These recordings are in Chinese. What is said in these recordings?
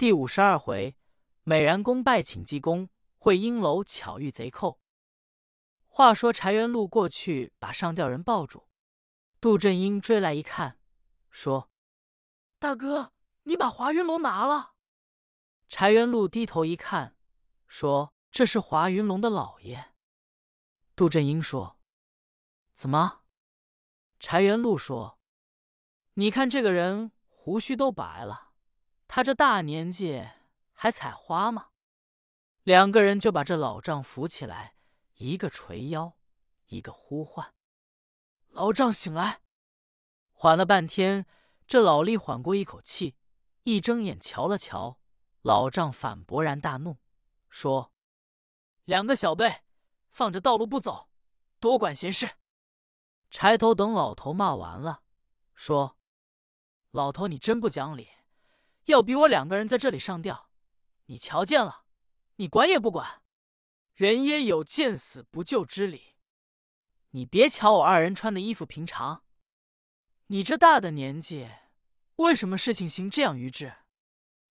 第五十二回，美髯公拜请济公，会阴楼巧遇贼寇。话说柴元禄过去把上吊人抱住，杜振英追来一看，说：“大哥，你把华云龙拿了。”柴元禄低头一看，说：“这是华云龙的老爷。”杜振英说：“怎么？”柴元禄说：“你看这个人胡须都白了。”他这大年纪还采花吗？两个人就把这老丈扶起来，一个捶腰，一个呼唤。老丈醒来，缓了半天，这老力缓过一口气，一睁眼瞧了瞧，老丈反勃然大怒，说：“两个小辈，放着道路不走，多管闲事。”柴头等老头骂完了，说：“老头，你真不讲理。”要逼我两个人在这里上吊，你瞧见了，你管也不管。人也有见死不救之理。你别瞧我二人穿的衣服平常，你这大的年纪，为什么事情行这样愚智？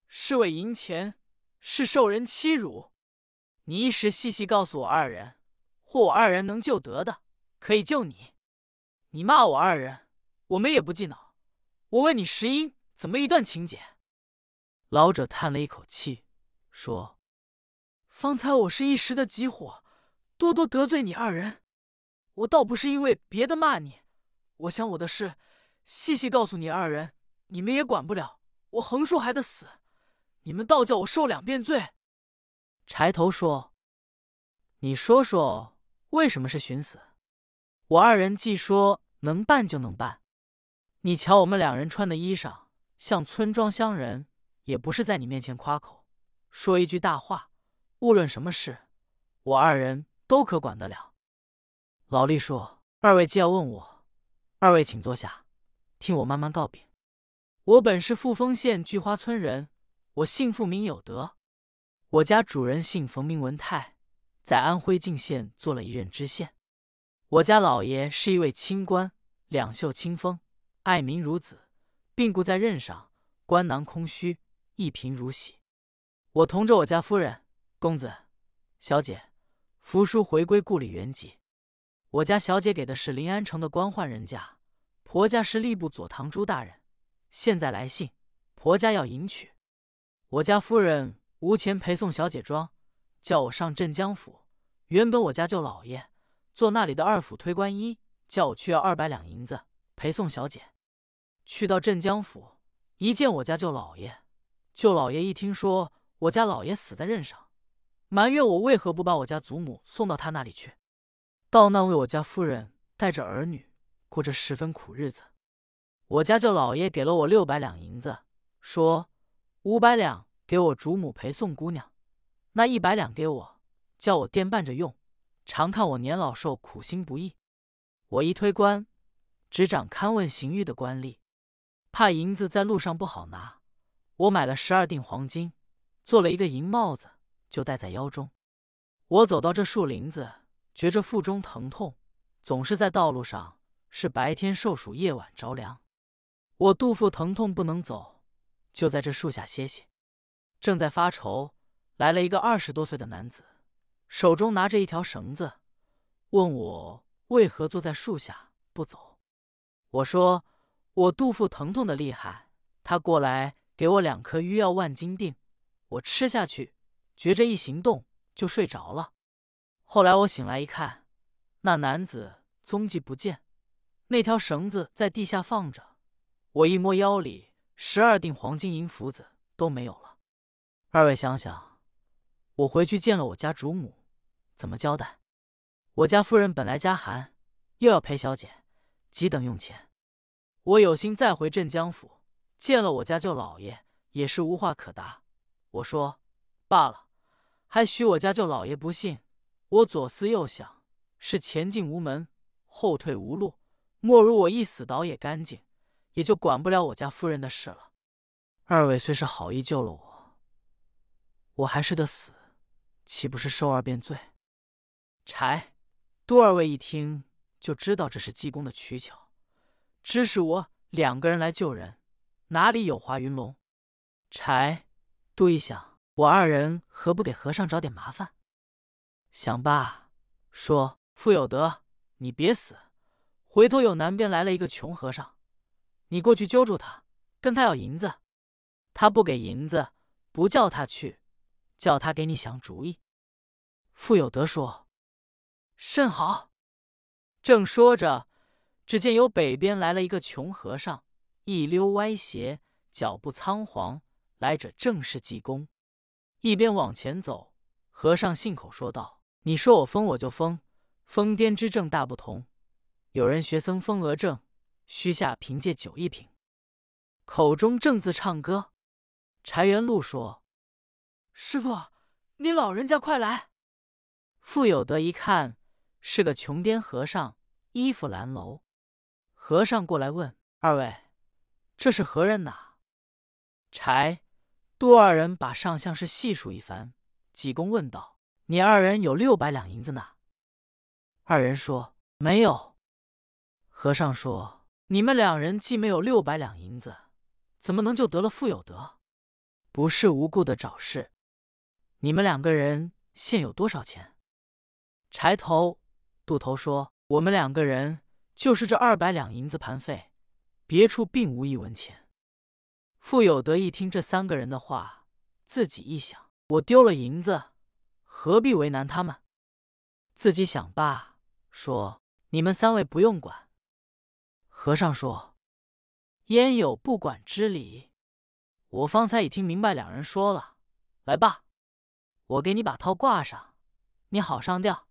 是为赢钱，是受人欺辱？你一时细细告诉我二人，或我二人能救得的，可以救你。你骂我二人，我们也不记恼。我问你石英怎么一段情节？老者叹了一口气，说：“方才我是一时的急火，多多得罪你二人。我倒不是因为别的骂你，我想我的事，细细告诉你二人，你们也管不了。我横竖还得死，你们倒叫我受两遍罪。”柴头说：“你说说，为什么是寻死？我二人既说能办就能办。你瞧我们两人穿的衣裳，像村庄乡人。”也不是在你面前夸口，说一句大话，无论什么事，我二人都可管得了。老吏说：“二位既要问我，二位请坐下，听我慢慢告禀。我本是富丰县聚花村人，我姓傅名有德，我家主人姓冯名文泰，在安徽泾县做了一任知县。我家老爷是一位清官，两袖清风，爱民如子，病故在任上，官囊空虚。”一贫如洗，我同着我家夫人、公子、小姐，扶叔回归故里原籍。我家小姐给的是临安城的官宦人家，婆家是吏部左堂朱大人。现在来信，婆家要迎娶。我家夫人无钱陪送小姐庄，叫我上镇江府。原本我家舅老爷做那里的二府推官一，叫我去要二百两银子陪送小姐。去到镇江府，一见我家舅老爷。舅老爷一听说我家老爷死在任上，埋怨我为何不把我家祖母送到他那里去，到那为我家夫人带着儿女过着十分苦日子。我家舅老爷给了我六百两银子，说五百两给我祖母陪送姑娘，那一百两给我，叫我垫办着用，常看我年老受苦心不易。我一推官，执掌勘问刑狱的官吏，怕银子在路上不好拿。我买了十二锭黄金，做了一个银帽子，就戴在腰中。我走到这树林子，觉着腹中疼痛，总是在道路上，是白天受暑，夜晚着凉。我肚腹疼痛不能走，就在这树下歇歇。正在发愁，来了一个二十多岁的男子，手中拿着一条绳子，问我为何坐在树下不走。我说我肚腹疼痛的厉害。他过来。给我两颗医药万金锭，我吃下去，觉着一行动就睡着了。后来我醒来一看，那男子踪迹不见，那条绳子在地下放着。我一摸腰里，十二锭黄金银福子都没有了。二位想想，我回去见了我家主母，怎么交代？我家夫人本来家寒，又要陪小姐，急等用钱。我有心再回镇江府。见了我家舅老爷，也是无话可答。我说罢了，还许我家舅老爷不信。我左思右想，是前进无门，后退无路，莫如我一死倒也干净，也就管不了我家夫人的事了。二位虽是好意救了我，我还是得死，岂不是受二遍罪？柴、杜二位一听就知道这是济公的取巧，指使我两个人来救人。哪里有华云龙？柴、杜一想，我二人何不给和尚找点麻烦？想罢，说：“傅有德，你别死，回头有南边来了一个穷和尚，你过去揪住他，跟他要银子。他不给银子，不叫他去，叫他给你想主意。”傅有德说：“甚好。”正说着，只见由北边来了一个穷和尚，一溜歪斜，脚步仓皇。来者正是济公，一边往前走，和尚信口说道：“你说我疯，我就疯。疯癫之症大不同。有人学僧疯鹅症，须下凭借酒一瓶，口中正字唱歌。”柴元禄说：“师傅，你老人家快来！”傅有德一看，是个穷癫和尚，衣服褴褛。和尚过来问：“二位，这是何人呐？”柴、杜二人把上相事细数一番。济公问道：“你二人有六百两银子呢？”二人说：“没有。”和尚说：“你们两人既没有六百两银子，怎么能就得了富有德？不是无故的找事。你们两个人现有多少钱？”柴头、杜头说：“我们两个人就是这二百两银子盘费，别处并无一文钱。”傅有德一听这三个人的话，自己一想：我丢了银子，何必为难他们？自己想罢，说：“你们三位不用管。”和尚说：“焉有不管之理？我方才已听明白两人说了。来吧，我给你把套挂上，你好上吊。”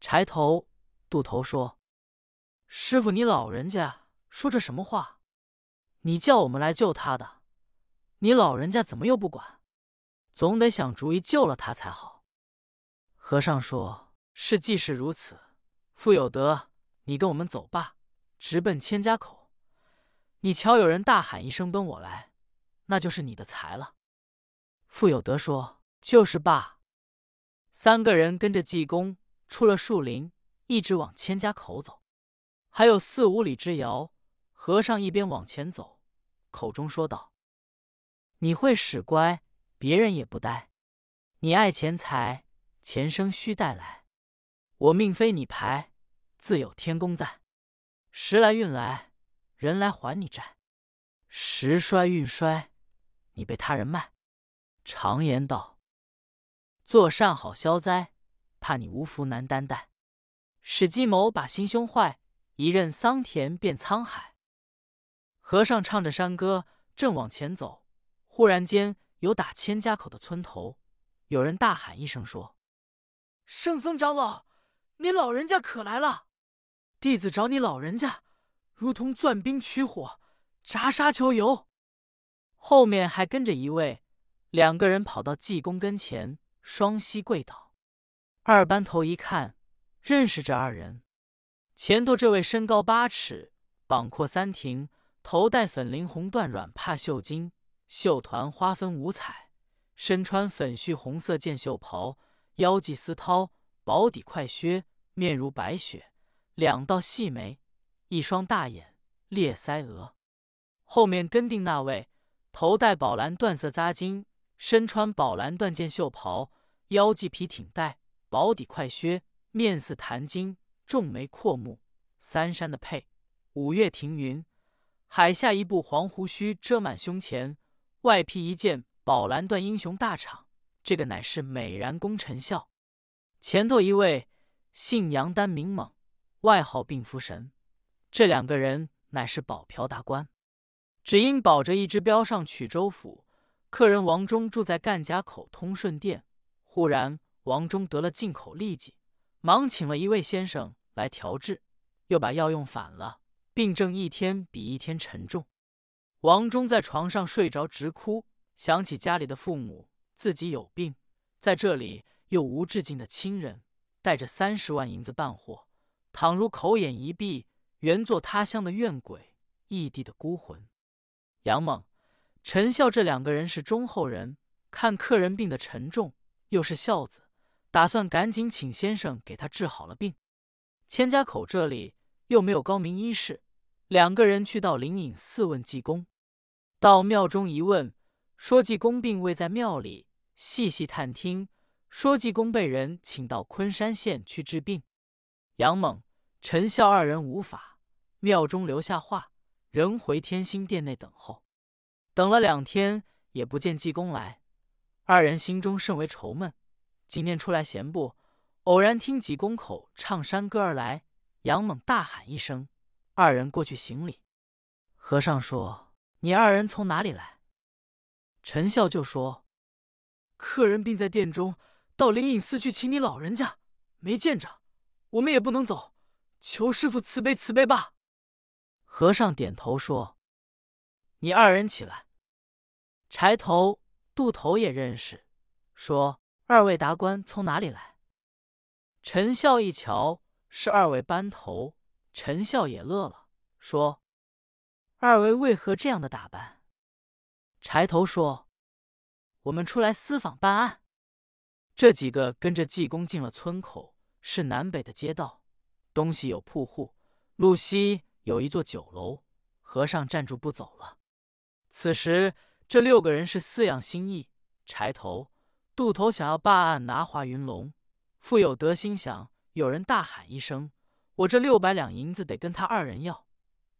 柴头、渡头说：“师傅，你老人家说这什么话？你叫我们来救他的，你老人家怎么又不管？总得想主意救了他才好。”和尚说：“是既是如此，傅有德，你跟我们走吧，直奔千家口。你瞧，有人大喊一声，奔我来，那就是你的财了。”傅有德说：“就是罢。”三个人跟着济公。出了树林，一直往千家口走，还有四五里之遥。和尚一边往前走，口中说道：“你会使乖，别人也不呆。你爱钱财，钱生须带来。我命非你牌，自有天公在。时来运来，人来还你债；时衰运衰，你被他人卖。常言道：做善好消灾。”怕你无福难担待，使计谋把心胸坏，一任桑田变沧海。和尚唱着山歌，正往前走，忽然间有打千家口的村头，有人大喊一声说：“圣僧长老，你老人家可来了！弟子找你老人家，如同钻冰取火，炸沙求油。”后面还跟着一位，两个人跑到济公跟前，双膝跪倒。二班头一看，认识这二人。前头这位身高八尺，膀阔三庭，头戴粉绫红缎软帕绣巾，绣团花分五彩，身穿粉絮红色箭袖袍，腰系丝绦，薄底快靴，面如白雪，两道细眉，一双大眼，裂腮额。后面跟定那位，头戴宝蓝缎色扎巾，身穿宝蓝缎箭袖袍，腰系皮挺带。薄底快靴，面似檀金，重眉阔目，三山的佩，五岳停云，海下一部黄胡须遮满胸前，外披一件宝蓝缎英雄大氅。这个乃是美髯公陈孝。前头一位姓杨，丹名猛，外号病符神。这两个人乃是保镖大官，只因保着一只镖上曲州府，客人王忠住在干家口通顺店，忽然。王忠得了进口痢疾，忙请了一位先生来调治，又把药用反了，病症一天比一天沉重。王忠在床上睡着，直哭，想起家里的父母，自己有病，在这里又无至敬的亲人，带着三十万银子办货，倘如口眼一闭，原作他乡的怨鬼，异地的孤魂。杨猛、陈孝这两个人是忠厚人，看客人病得沉重，又是孝子。打算赶紧请先生给他治好了病。千家口这里又没有高明医士，两个人去到灵隐寺问济公。到庙中一问，说济公并未在庙里，细细探听，说济公被人请到昆山县去治病。杨猛、陈孝二人无法，庙中留下话，仍回天心殿内等候。等了两天，也不见济公来，二人心中甚为愁闷。今天出来闲步，偶然听济公口唱山歌而来，杨猛大喊一声，二人过去行礼。和尚说：“你二人从哪里来？”陈孝就说：“客人病在殿中，到灵隐寺去请你老人家，没见着。”我们也不能走，求师傅慈悲慈悲吧。和尚点头说：“你二人起来。”柴头、渡头也认识，说：“二位达官从哪里来？”陈孝一瞧是二位班头，陈孝也乐了，说：“二位为何这样的打扮？”柴头说：“我们出来私访办案。”这几个跟着济公进了村口。是南北的街道，东西有铺户，路西有一座酒楼。和尚站住不走了。此时这六个人是四样心意：柴头、渡头想要办案拿华云龙，富有德心想有人大喊一声：“我这六百两银子得跟他二人要。”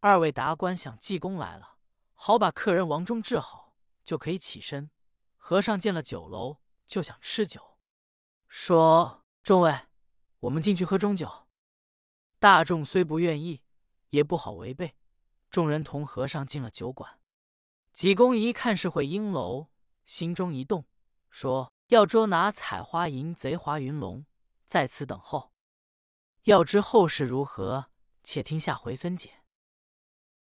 二位达官想济公来了，好把客人王忠治好，就可以起身。和尚见了酒楼，就想吃酒，说：“众位。”我们进去喝中酒，大众虽不愿意，也不好违背。众人同和尚进了酒馆。济公一看是会阴楼，心中一动，说要捉拿采花淫贼华云龙，在此等候。要知后事如何，且听下回分解。